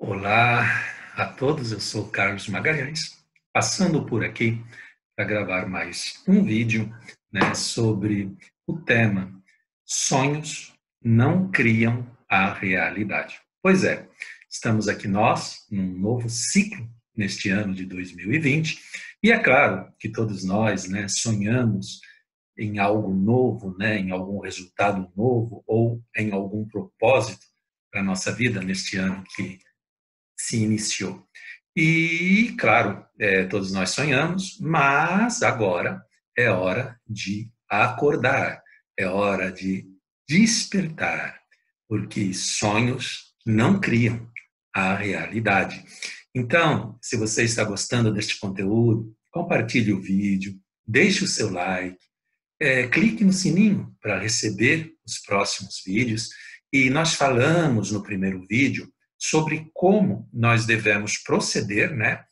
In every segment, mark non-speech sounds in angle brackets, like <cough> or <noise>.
Olá a todos, eu sou Carlos Magalhães, passando por aqui para gravar mais um vídeo né, sobre o tema Sonhos não criam a realidade. Pois é, estamos aqui nós, num novo ciclo neste ano de 2020, e é claro que todos nós né, sonhamos em algo novo, né, em algum resultado novo ou em algum propósito para a nossa vida neste ano que se iniciou. E, claro, é, todos nós sonhamos, mas agora é hora de acordar, é hora de despertar, porque sonhos não criam a realidade. Então, se você está gostando deste conteúdo, compartilhe o vídeo, deixe o seu like, é, clique no sininho para receber os próximos vídeos. E nós falamos no primeiro vídeo sobre como nós devemos proceder, né,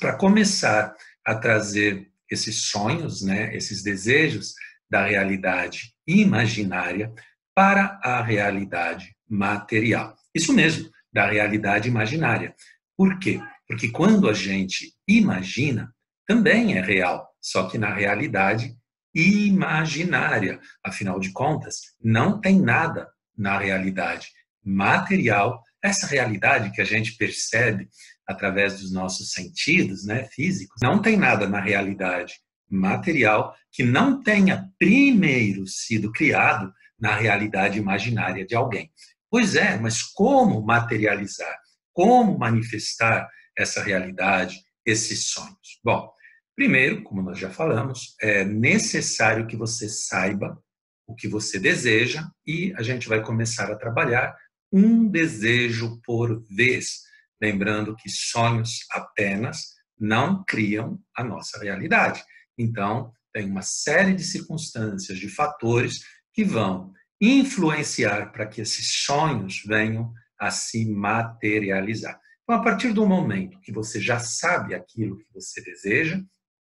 para começar a trazer esses sonhos, né, esses desejos da realidade imaginária para a realidade material. Isso mesmo, da realidade imaginária. Por quê? Porque quando a gente imagina, também é real, só que na realidade imaginária. Afinal de contas, não tem nada na realidade material essa realidade que a gente percebe através dos nossos sentidos né, físicos, não tem nada na realidade material que não tenha primeiro sido criado na realidade imaginária de alguém. Pois é, mas como materializar? Como manifestar essa realidade, esses sonhos? Bom, primeiro, como nós já falamos, é necessário que você saiba o que você deseja e a gente vai começar a trabalhar um desejo por vez. Lembrando que sonhos apenas não criam a nossa realidade. Então, tem uma série de circunstâncias, de fatores que vão influenciar para que esses sonhos venham a se materializar. Então, a partir do momento que você já sabe aquilo que você deseja,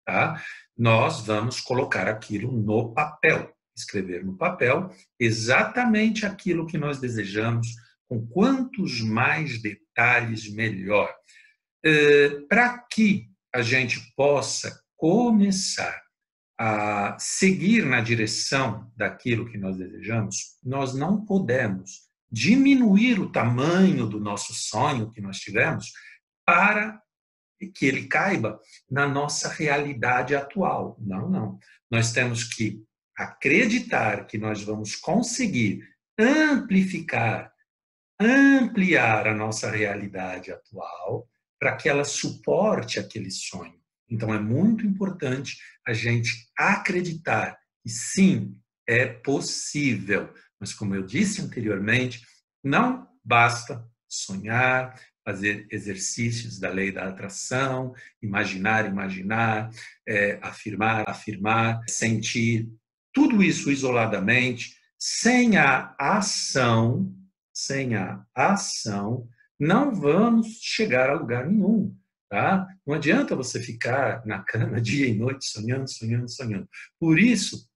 tá? nós vamos colocar aquilo no papel, escrever no papel exatamente aquilo que nós desejamos, com quantos mais detalhes, melhor. É, Para que a gente possa começar a seguir na direção daquilo que nós desejamos, nós não podemos diminuir o tamanho do nosso sonho que nós tivemos para que ele caiba na nossa realidade atual. Não, não. Nós temos que acreditar que nós vamos conseguir amplificar ampliar a nossa realidade atual para que ela suporte aquele sonho. Então é muito importante a gente acreditar que sim, é possível. Mas como eu disse anteriormente, não basta sonhar, fazer exercícios da lei da atração, imaginar, imaginar, é, afirmar, afirmar, sentir, tudo isso isoladamente, sem a ação sem a ação, não vamos chegar a lugar nenhum. Tá? Não adianta você ficar na cama <laughs> dia e noite sonhando, sonhando, sonhando. Por isso,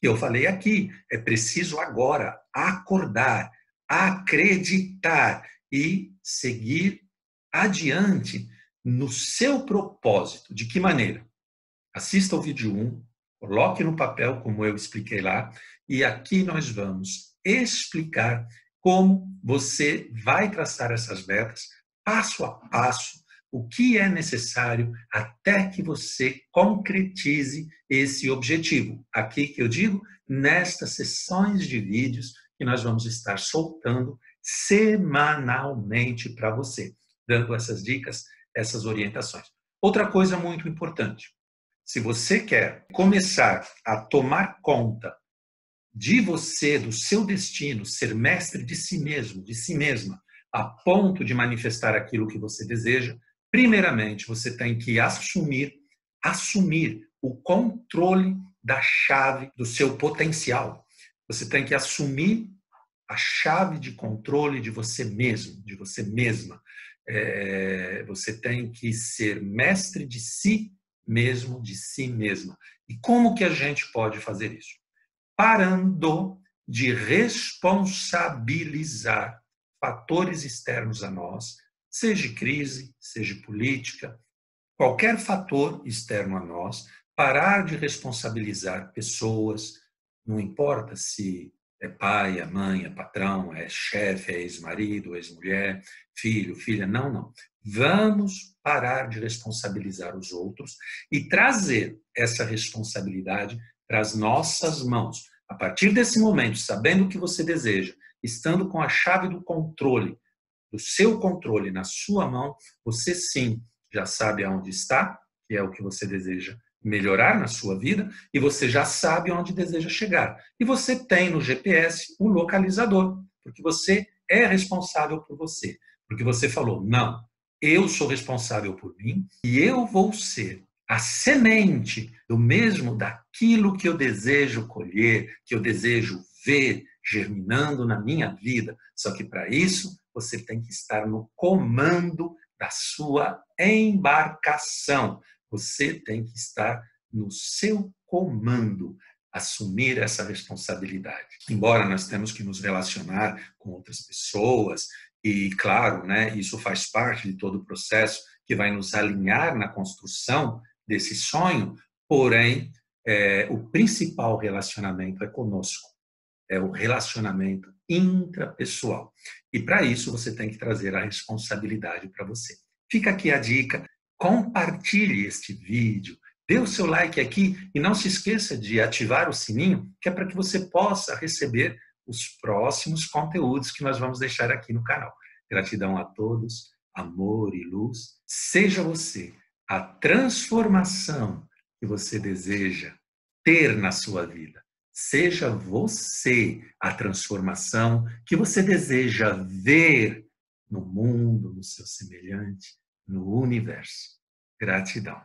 eu falei aqui, é preciso agora acordar, acreditar e seguir adiante no seu propósito. De que maneira? Assista o vídeo 1, coloque no papel, como eu expliquei lá, e aqui nós vamos explicar como você vai traçar essas metas passo a passo, o que é necessário até que você concretize esse objetivo. Aqui que eu digo, nestas sessões de vídeos que nós vamos estar soltando semanalmente para você, dando essas dicas, essas orientações. Outra coisa muito importante, se você quer começar a tomar conta de você, do seu destino, ser mestre de si mesmo, de si mesma, a ponto de manifestar aquilo que você deseja, primeiramente você tem que assumir, assumir o controle da chave do seu potencial. Você tem que assumir a chave de controle de você mesmo, de você mesma. É, você tem que ser mestre de si mesmo, de si mesma. E como que a gente pode fazer isso? Parando de responsabilizar fatores externos a nós seja crise, seja política, qualquer fator externo a nós, parar de responsabilizar pessoas, não importa se é pai, é mãe, é patrão, é chefe, é ex-marido, ex-mulher, filho, filha. Não, não. Vamos parar de responsabilizar os outros e trazer essa responsabilidade para as nossas mãos. A partir desse momento, sabendo o que você deseja, estando com a chave do controle, do seu controle na sua mão, você sim já sabe aonde está, que é o que você deseja melhorar na sua vida e você já sabe onde deseja chegar. E você tem no GPS o localizador, porque você é responsável por você. Porque você falou: não, eu sou responsável por mim e eu vou ser a semente do mesmo daquilo que eu desejo colher, que eu desejo ver germinando na minha vida. Só que para isso você tem que estar no comando da sua embarcação. Você tem que estar no seu comando, assumir essa responsabilidade. Embora nós temos que nos relacionar com outras pessoas e, claro, né, isso faz parte de todo o processo que vai nos alinhar na construção desse sonho, porém, é, o principal relacionamento é conosco, é o relacionamento intrapessoal. E para isso você tem que trazer a responsabilidade para você. Fica aqui a dica compartilhe este vídeo, dê o seu like aqui e não se esqueça de ativar o sininho, que é para que você possa receber os próximos conteúdos que nós vamos deixar aqui no canal. Gratidão a todos, amor e luz. Seja você a transformação que você deseja ter na sua vida. Seja você a transformação que você deseja ver no mundo, no seu semelhante no universo. Gratidão.